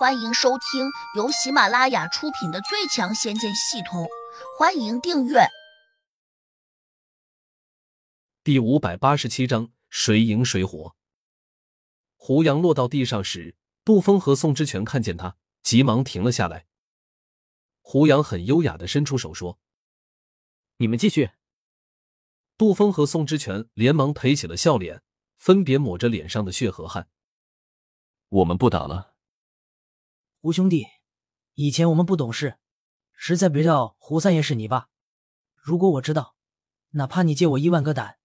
欢迎收听由喜马拉雅出品的《最强仙剑系统》，欢迎订阅。第五百八十七章：谁赢谁活。胡杨落到地上时，杜峰和宋之权看见他，急忙停了下来。胡杨很优雅的伸出手说：“你们继续。”杜峰和宋之权连忙赔起了笑脸，分别抹着脸上的血和汗。我们不打了。胡兄弟，以前我们不懂事，实在不知道胡三爷是你爸。如果我知道，哪怕你借我一万个胆，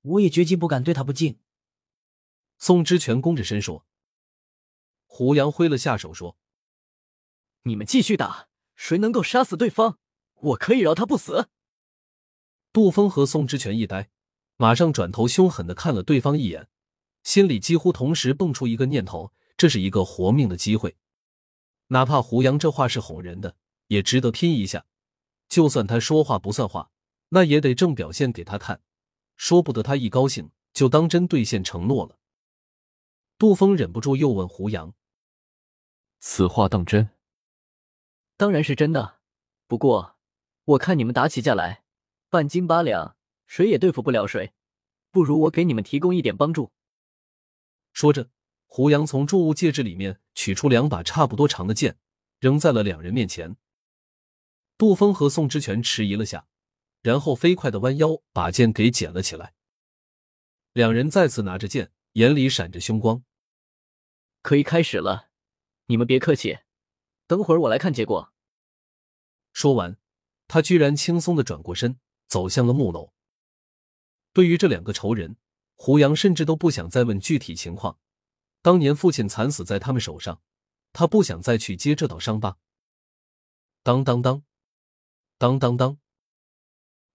我也绝计不敢对他不敬。宋之权弓着身说。胡杨挥了下手说：“你们继续打，谁能够杀死对方，我可以饶他不死。”杜峰和宋之权一呆，马上转头凶狠的看了对方一眼，心里几乎同时蹦出一个念头：这是一个活命的机会。哪怕胡杨这话是哄人的，也值得拼一下。就算他说话不算话，那也得正表现给他看，说不得他一高兴就当真兑现承诺了。杜峰忍不住又问胡杨：“此话当真？”“当然是真的。不过我看你们打起架来，半斤八两，谁也对付不了谁，不如我给你们提供一点帮助。”说着。胡杨从铸物戒指里面取出两把差不多长的剑，扔在了两人面前。杜峰和宋之权迟疑了下，然后飞快的弯腰把剑给捡了起来。两人再次拿着剑，眼里闪着凶光。可以开始了，你们别客气，等会儿我来看结果。说完，他居然轻松的转过身，走向了木楼。对于这两个仇人，胡杨甚至都不想再问具体情况。当年父亲惨死在他们手上，他不想再去揭这道伤疤。当当当，当当当，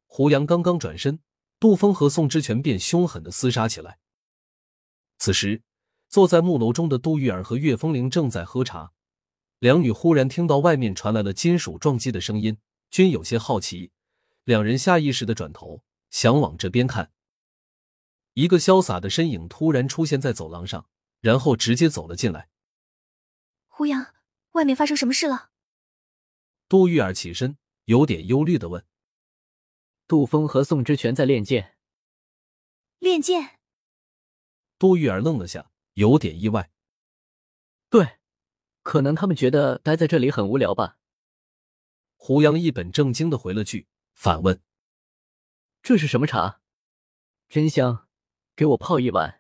胡杨刚刚转身，杜峰和宋之权便凶狠的厮杀起来。此时，坐在木楼中的杜玉儿和岳风铃正在喝茶，两女忽然听到外面传来了金属撞击的声音，均有些好奇，两人下意识的转头想往这边看。一个潇洒的身影突然出现在走廊上。然后直接走了进来。胡杨，外面发生什么事了？杜玉儿起身，有点忧虑的问：“杜峰和宋之权在练剑。”练剑。杜玉儿愣了下，有点意外。对，可能他们觉得待在这里很无聊吧。胡杨一本正经的回了句，反问：“这是什么茶？真香，给我泡一碗。”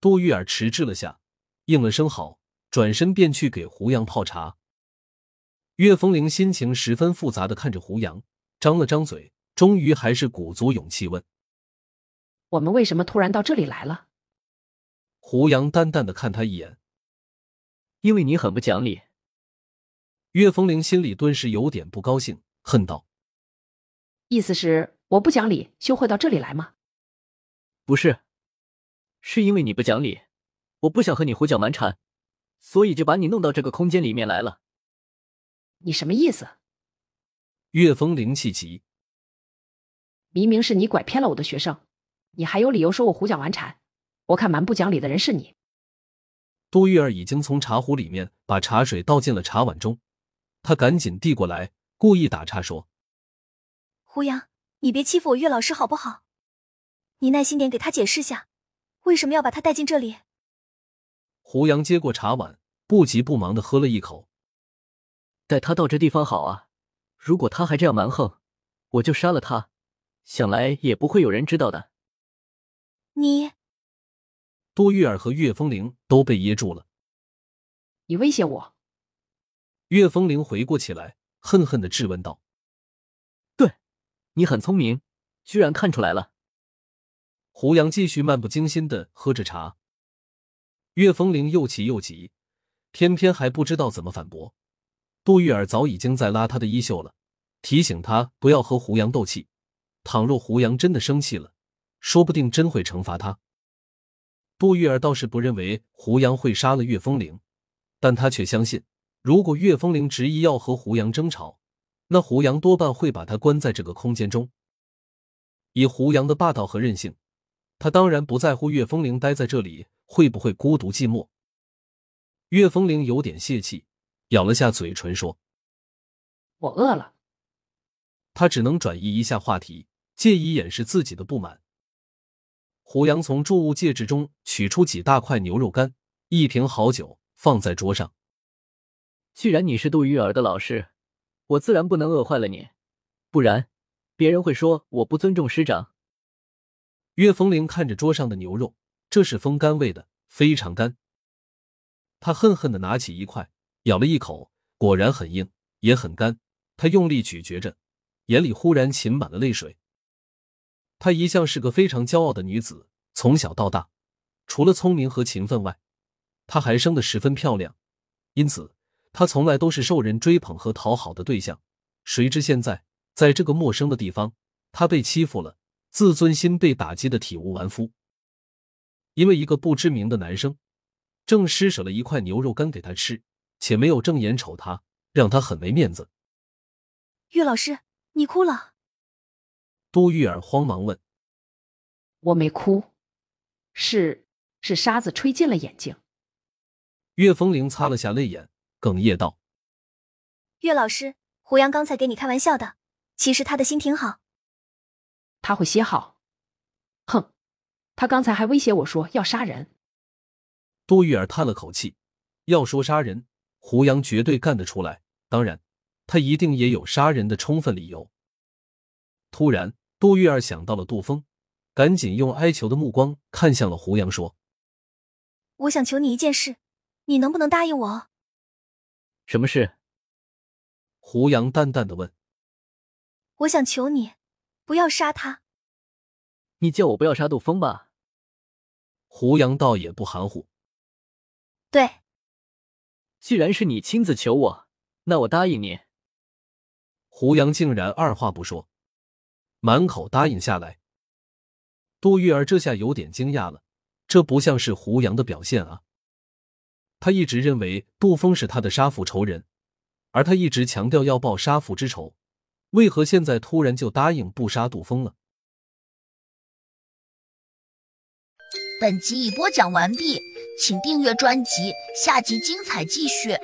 杜玉儿迟滞了下，应了声好，转身便去给胡杨泡茶。岳风铃心情十分复杂的看着胡杨，张了张嘴，终于还是鼓足勇气问：“我们为什么突然到这里来了？”胡杨淡淡的看他一眼：“因为你很不讲理。”岳风铃心里顿时有点不高兴，恨道：“意思是我不讲理，就会到这里来吗？”“不是。”是因为你不讲理，我不想和你胡搅蛮缠，所以就把你弄到这个空间里面来了。你什么意思？岳风灵气急。明明是你拐骗了我的学生，你还有理由说我胡搅蛮缠？我看蛮不讲理的人是你。杜玉儿已经从茶壶里面把茶水倒进了茶碗中，她赶紧递过来，故意打岔说：“胡杨，你别欺负我岳老师好不好？你耐心点给他解释下。”为什么要把他带进这里？胡杨接过茶碗，不急不忙的喝了一口。带他到这地方好啊！如果他还这样蛮横，我就杀了他，想来也不会有人知道的。你，多玉儿和岳风铃都被噎住了。你威胁我？岳风铃回过起来，恨恨的质问道：“对，你很聪明，居然看出来了。”胡杨继续漫不经心的喝着茶，岳风铃又气又急，偏偏还不知道怎么反驳。杜玉儿早已经在拉他的衣袖了，提醒他不要和胡杨斗气。倘若胡杨真的生气了，说不定真会惩罚他。杜玉儿倒是不认为胡杨会杀了岳风铃，但他却相信，如果岳风铃执意要和胡杨争吵，那胡杨多半会把他关在这个空间中。以胡杨的霸道和任性。他当然不在乎岳风铃待在这里会不会孤独寂寞。岳风铃有点泄气，咬了下嘴唇说：“我饿了。”他只能转移一下话题，借以掩饰自己的不满。胡杨从注物戒指中取出几大块牛肉干，一瓶好酒放在桌上。既然你是杜玉儿的老师，我自然不能饿坏了你，不然别人会说我不尊重师长。岳风铃看着桌上的牛肉，这是风干味的，非常干。他恨恨的拿起一块，咬了一口，果然很硬，也很干。他用力咀嚼着，眼里忽然噙满了泪水。她一向是个非常骄傲的女子，从小到大，除了聪明和勤奋外，她还生得十分漂亮，因此她从来都是受人追捧和讨好的对象。谁知现在在这个陌生的地方，她被欺负了，自尊心被打击的体无完肤。因为一个不知名的男生，正施舍了一块牛肉干给他吃，且没有正眼瞅他，让他很没面子。岳老师，你哭了。杜玉儿慌忙问：“我没哭，是是沙子吹进了眼睛。”岳风铃擦了下泪眼，哽咽道：“岳老师，胡杨刚才给你开玩笑的，其实他的心挺好。他会歇好。哼，他刚才还威胁我说要杀人。”杜玉儿叹了口气：“要说杀人，胡杨绝对干得出来，当然，他一定也有杀人的充分理由。”突然。杜玉儿想到了杜峰，赶紧用哀求的目光看向了胡杨，说：“我想求你一件事，你能不能答应我？”“什么事？”胡杨淡淡的问。“我想求你，不要杀他。”“你叫我不要杀杜峰吧？”胡杨倒也不含糊。“对。”“既然是你亲自求我，那我答应你。”胡杨竟然二话不说。满口答应下来，杜玉儿这下有点惊讶了，这不像是胡杨的表现啊！他一直认为杜峰是他的杀父仇人，而他一直强调要报杀父之仇，为何现在突然就答应不杀杜峰了？本集已播讲完毕，请订阅专辑，下集精彩继续。